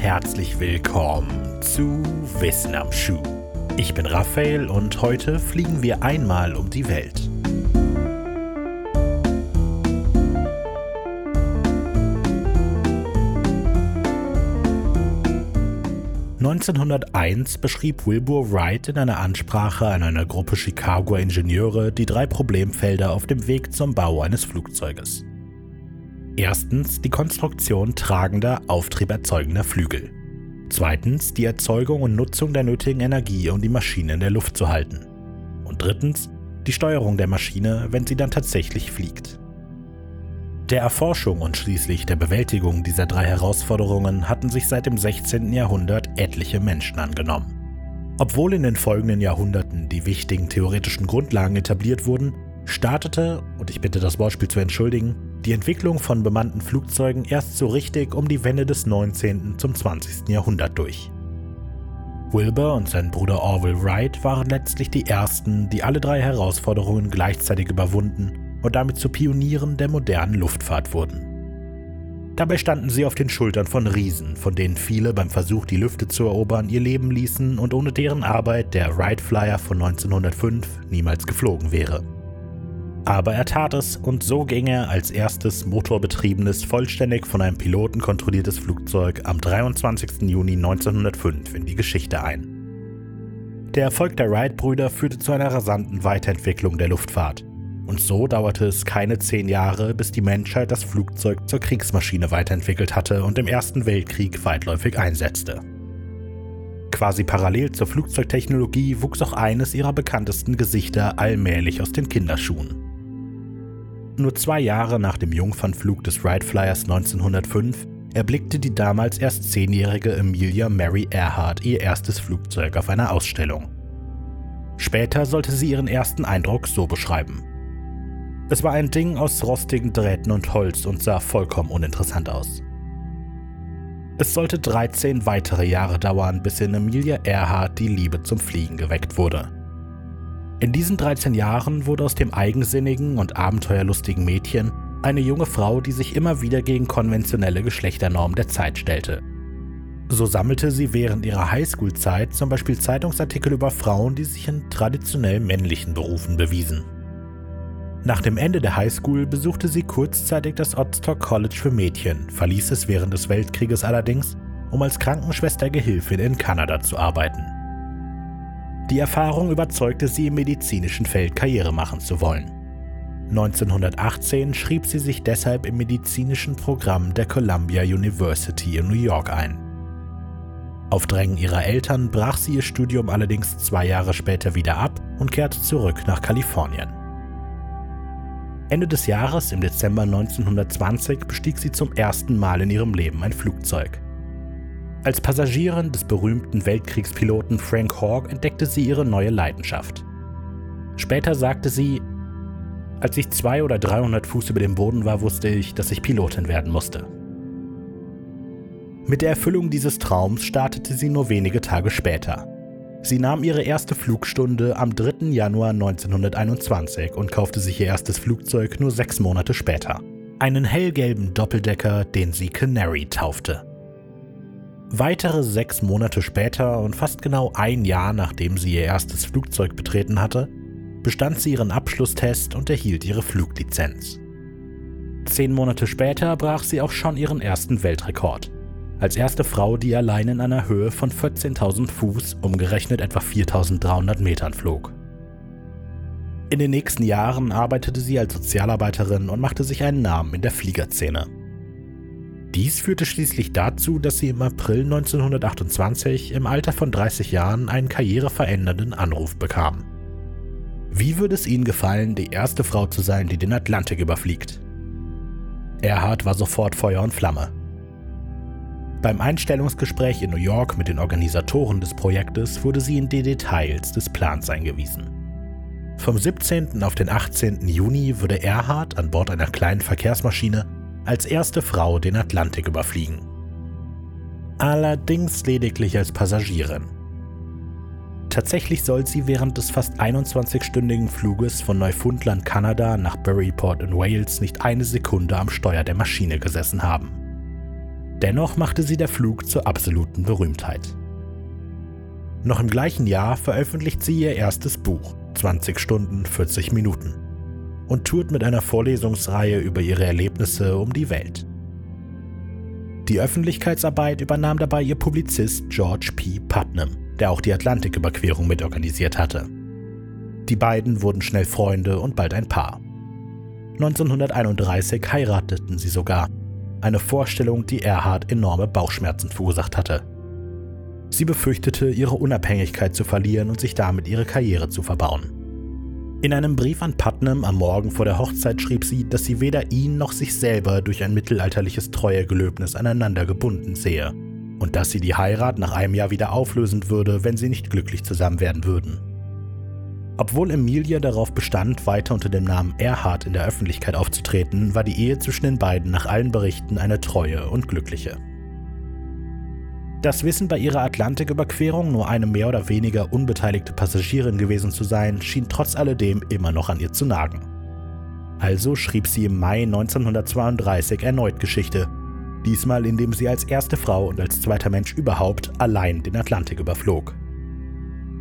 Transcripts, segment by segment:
herzlich willkommen zu Wissen am Schuh. Ich bin Raphael und heute fliegen wir einmal um die Welt. (1901) beschrieb Wilbur Wright in einer Ansprache an einer Gruppe Chicagoer Ingenieure die drei Problemfelder auf dem Weg zum Bau eines Flugzeuges. Erstens die Konstruktion tragender, auftrieberzeugender Flügel. Zweitens die Erzeugung und Nutzung der nötigen Energie, um die Maschine in der Luft zu halten. Und drittens die Steuerung der Maschine, wenn sie dann tatsächlich fliegt. Der Erforschung und schließlich der Bewältigung dieser drei Herausforderungen hatten sich seit dem 16. Jahrhundert etliche Menschen angenommen. Obwohl in den folgenden Jahrhunderten die wichtigen theoretischen Grundlagen etabliert wurden, startete, und ich bitte das Wortspiel zu entschuldigen, die Entwicklung von bemannten Flugzeugen erst so richtig um die Wende des 19. zum 20. Jahrhundert durch. Wilbur und sein Bruder Orville Wright waren letztlich die ersten, die alle drei Herausforderungen gleichzeitig überwunden und damit zu Pionieren der modernen Luftfahrt wurden. Dabei standen sie auf den Schultern von Riesen, von denen viele beim Versuch, die Lüfte zu erobern, ihr Leben ließen und ohne deren Arbeit der Wright Flyer von 1905 niemals geflogen wäre. Aber er tat es und so ging er als erstes motorbetriebenes, vollständig von einem Piloten kontrolliertes Flugzeug am 23. Juni 1905 in die Geschichte ein. Der Erfolg der Wright-Brüder führte zu einer rasanten Weiterentwicklung der Luftfahrt. Und so dauerte es keine zehn Jahre, bis die Menschheit das Flugzeug zur Kriegsmaschine weiterentwickelt hatte und im Ersten Weltkrieg weitläufig einsetzte. Quasi parallel zur Flugzeugtechnologie wuchs auch eines ihrer bekanntesten Gesichter allmählich aus den Kinderschuhen. Nur zwei Jahre nach dem Jungfernflug des Wright Flyers 1905 erblickte die damals erst zehnjährige Amelia Mary Earhart ihr erstes Flugzeug auf einer Ausstellung. Später sollte sie ihren ersten Eindruck so beschreiben. Es war ein Ding aus rostigen Drähten und Holz und sah vollkommen uninteressant aus. Es sollte 13 weitere Jahre dauern, bis in Amelia Earhart die Liebe zum Fliegen geweckt wurde. In diesen 13 Jahren wurde aus dem eigensinnigen und abenteuerlustigen Mädchen eine junge Frau, die sich immer wieder gegen konventionelle Geschlechternormen der Zeit stellte. So sammelte sie während ihrer Highschool-Zeit zum Beispiel Zeitungsartikel über Frauen, die sich in traditionell männlichen Berufen bewiesen. Nach dem Ende der Highschool besuchte sie kurzzeitig das Oxford College für Mädchen, verließ es während des Weltkrieges allerdings, um als Krankenschwester-Gehilfin in Kanada zu arbeiten. Die Erfahrung überzeugte sie, im medizinischen Feld Karriere machen zu wollen. 1918 schrieb sie sich deshalb im medizinischen Programm der Columbia University in New York ein. Auf Drängen ihrer Eltern brach sie ihr Studium allerdings zwei Jahre später wieder ab und kehrte zurück nach Kalifornien. Ende des Jahres, im Dezember 1920, bestieg sie zum ersten Mal in ihrem Leben ein Flugzeug. Als Passagierin des berühmten Weltkriegspiloten Frank Hawk entdeckte sie ihre neue Leidenschaft. Später sagte sie, als ich zwei oder 300 Fuß über dem Boden war, wusste ich, dass ich Pilotin werden musste. Mit der Erfüllung dieses Traums startete sie nur wenige Tage später. Sie nahm ihre erste Flugstunde am 3. Januar 1921 und kaufte sich ihr erstes Flugzeug nur sechs Monate später. Einen hellgelben Doppeldecker, den sie Canary taufte. Weitere sechs Monate später und fast genau ein Jahr nachdem sie ihr erstes Flugzeug betreten hatte, bestand sie ihren Abschlusstest und erhielt ihre Fluglizenz. Zehn Monate später brach sie auch schon ihren ersten Weltrekord. Als erste Frau, die allein in einer Höhe von 14.000 Fuß, umgerechnet etwa 4.300 Metern flog. In den nächsten Jahren arbeitete sie als Sozialarbeiterin und machte sich einen Namen in der Fliegerszene. Dies führte schließlich dazu, dass sie im April 1928 im Alter von 30 Jahren einen karriereverändernden Anruf bekam. Wie würde es Ihnen gefallen, die erste Frau zu sein, die den Atlantik überfliegt? Erhard war sofort Feuer und Flamme. Beim Einstellungsgespräch in New York mit den Organisatoren des Projektes wurde sie in die Details des Plans eingewiesen. Vom 17. auf den 18. Juni würde Erhard an Bord einer kleinen Verkehrsmaschine als erste Frau den Atlantik überfliegen. Allerdings lediglich als Passagierin. Tatsächlich soll sie während des fast 21-stündigen Fluges von Neufundland, Kanada nach Buryport in Wales nicht eine Sekunde am Steuer der Maschine gesessen haben. Dennoch machte sie der Flug zur absoluten Berühmtheit. Noch im gleichen Jahr veröffentlicht sie ihr erstes Buch, 20 Stunden 40 Minuten, und tourt mit einer Vorlesungsreihe über ihre Erlebnisse um die Welt. Die Öffentlichkeitsarbeit übernahm dabei ihr Publizist George P. Putnam, der auch die Atlantiküberquerung mitorganisiert hatte. Die beiden wurden schnell Freunde und bald ein Paar. 1931 heirateten sie sogar, eine Vorstellung, die Erhard enorme Bauchschmerzen verursacht hatte. Sie befürchtete, ihre Unabhängigkeit zu verlieren und sich damit ihre Karriere zu verbauen. In einem Brief an Putnam am Morgen vor der Hochzeit schrieb sie, dass sie weder ihn noch sich selber durch ein mittelalterliches Treuegelöbnis aneinander gebunden sehe und dass sie die Heirat nach einem Jahr wieder auflösen würde, wenn sie nicht glücklich zusammen werden würden. Obwohl Emilia darauf bestand, weiter unter dem Namen Erhard in der Öffentlichkeit aufzutreten, war die Ehe zwischen den beiden nach allen Berichten eine treue und glückliche. Das Wissen bei ihrer Atlantiküberquerung, nur eine mehr oder weniger unbeteiligte Passagierin gewesen zu sein, schien trotz alledem immer noch an ihr zu nagen. Also schrieb sie im Mai 1932 erneut Geschichte, diesmal indem sie als erste Frau und als zweiter Mensch überhaupt allein den Atlantik überflog.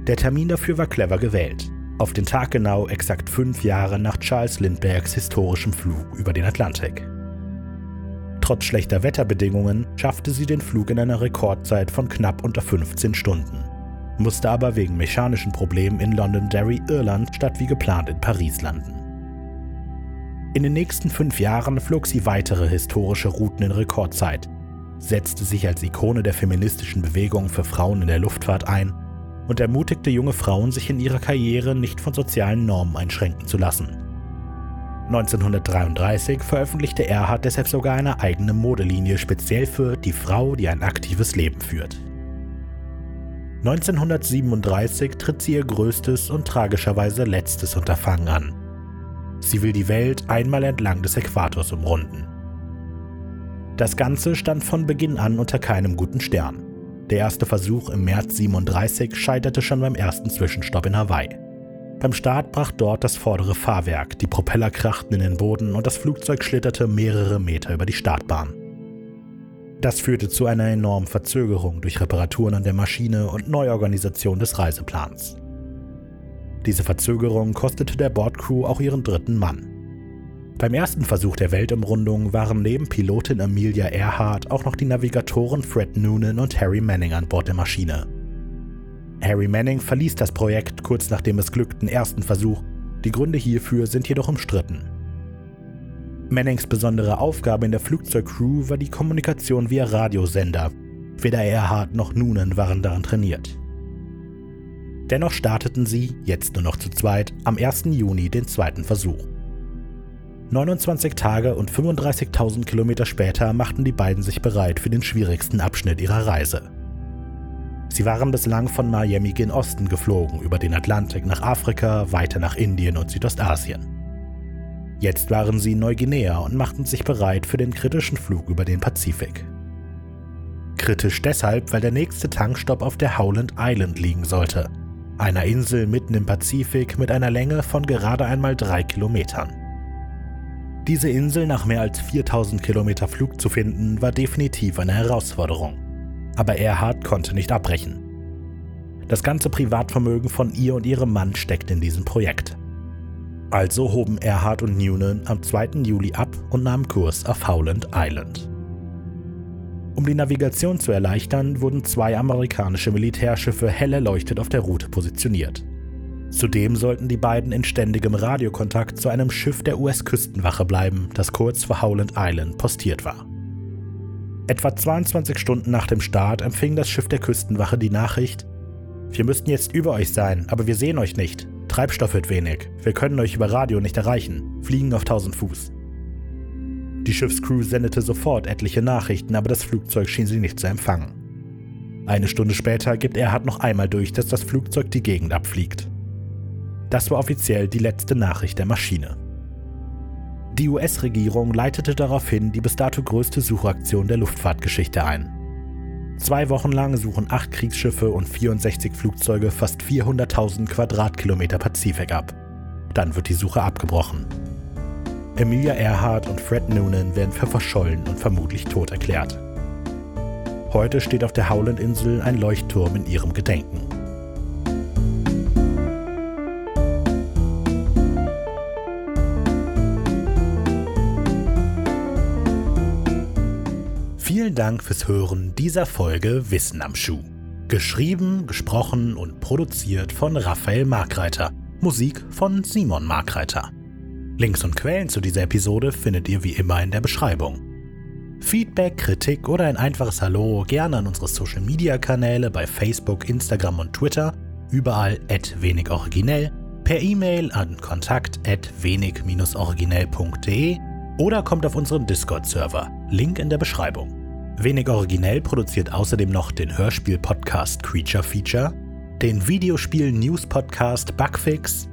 Der Termin dafür war clever gewählt, auf den Tag genau exakt fünf Jahre nach Charles Lindberghs historischem Flug über den Atlantik. Trotz schlechter Wetterbedingungen schaffte sie den Flug in einer Rekordzeit von knapp unter 15 Stunden, musste aber wegen mechanischen Problemen in Londonderry, Irland statt wie geplant in Paris landen. In den nächsten fünf Jahren flog sie weitere historische Routen in Rekordzeit, setzte sich als Ikone der feministischen Bewegung für Frauen in der Luftfahrt ein und ermutigte junge Frauen, sich in ihrer Karriere nicht von sozialen Normen einschränken zu lassen. 1933 veröffentlichte Erhard deshalb sogar eine eigene Modelinie speziell für die Frau, die ein aktives Leben führt. 1937 tritt sie ihr größtes und tragischerweise letztes Unterfangen an. Sie will die Welt einmal entlang des Äquators umrunden. Das Ganze stand von Beginn an unter keinem guten Stern. Der erste Versuch im März 37 scheiterte schon beim ersten Zwischenstopp in Hawaii. Beim Start brach dort das vordere Fahrwerk, die Propeller krachten in den Boden und das Flugzeug schlitterte mehrere Meter über die Startbahn. Das führte zu einer enormen Verzögerung durch Reparaturen an der Maschine und Neuorganisation des Reiseplans. Diese Verzögerung kostete der Bordcrew auch ihren dritten Mann. Beim ersten Versuch der Weltumrundung waren neben Pilotin Amelia Earhart auch noch die Navigatoren Fred Noonan und Harry Manning an Bord der Maschine. Harry Manning verließ das Projekt kurz nach dem missglückten ersten Versuch, die Gründe hierfür sind jedoch umstritten. Mannings besondere Aufgabe in der Flugzeugcrew war die Kommunikation via Radiosender. Weder Erhard noch Noonan waren daran trainiert. Dennoch starteten sie, jetzt nur noch zu zweit, am 1. Juni den zweiten Versuch. 29 Tage und 35.000 Kilometer später machten die beiden sich bereit für den schwierigsten Abschnitt ihrer Reise. Sie waren bislang von Miami gen Osten geflogen, über den Atlantik nach Afrika, weiter nach Indien und Südostasien. Jetzt waren sie in Neuguinea und machten sich bereit für den kritischen Flug über den Pazifik. Kritisch deshalb, weil der nächste Tankstopp auf der Howland Island liegen sollte, einer Insel mitten im Pazifik mit einer Länge von gerade einmal drei Kilometern. Diese Insel nach mehr als 4000 Kilometer Flug zu finden, war definitiv eine Herausforderung aber Erhard konnte nicht abbrechen. Das ganze Privatvermögen von ihr und ihrem Mann steckt in diesem Projekt. Also hoben Erhard und Noonan am 2. Juli ab und nahmen Kurs auf Howland Island. Um die Navigation zu erleichtern, wurden zwei amerikanische Militärschiffe hell erleuchtet auf der Route positioniert. Zudem sollten die beiden in ständigem Radiokontakt zu einem Schiff der US-Küstenwache bleiben, das kurz vor Howland Island postiert war. Etwa 22 Stunden nach dem Start empfing das Schiff der Küstenwache die Nachricht, wir müssten jetzt über euch sein, aber wir sehen euch nicht. Treibstoff wird wenig. Wir können euch über Radio nicht erreichen. Fliegen auf 1000 Fuß. Die Schiffscrew sendete sofort etliche Nachrichten, aber das Flugzeug schien sie nicht zu empfangen. Eine Stunde später gibt Erhard noch einmal durch, dass das Flugzeug die Gegend abfliegt. Das war offiziell die letzte Nachricht der Maschine. Die US-Regierung leitete daraufhin die bis dato größte Suchaktion der Luftfahrtgeschichte ein. Zwei Wochen lang suchen acht Kriegsschiffe und 64 Flugzeuge fast 400.000 Quadratkilometer Pazifik ab. Dann wird die Suche abgebrochen. Emilia Earhart und Fred Noonan werden für verschollen und vermutlich tot erklärt. Heute steht auf der Howland-Insel ein Leuchtturm in ihrem Gedenken. Vielen Dank fürs Hören dieser Folge Wissen am Schuh. Geschrieben, gesprochen und produziert von Raphael Markreiter. Musik von Simon Markreiter. Links und Quellen zu dieser Episode findet ihr wie immer in der Beschreibung. Feedback, Kritik oder ein einfaches Hallo gerne an unsere Social Media Kanäle bei Facebook, Instagram und Twitter, überall at wenig originell, per E-Mail an kontakt at wenig-originell.de oder kommt auf unseren Discord-Server, Link in der Beschreibung. Wenig originell produziert außerdem noch den Hörspiel-Podcast Creature Feature, den Videospiel-News-Podcast Bugfix,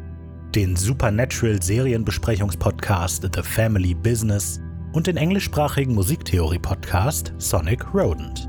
den Supernatural-Serienbesprechungspodcast The Family Business und den englischsprachigen Musiktheorie-Podcast Sonic Rodent.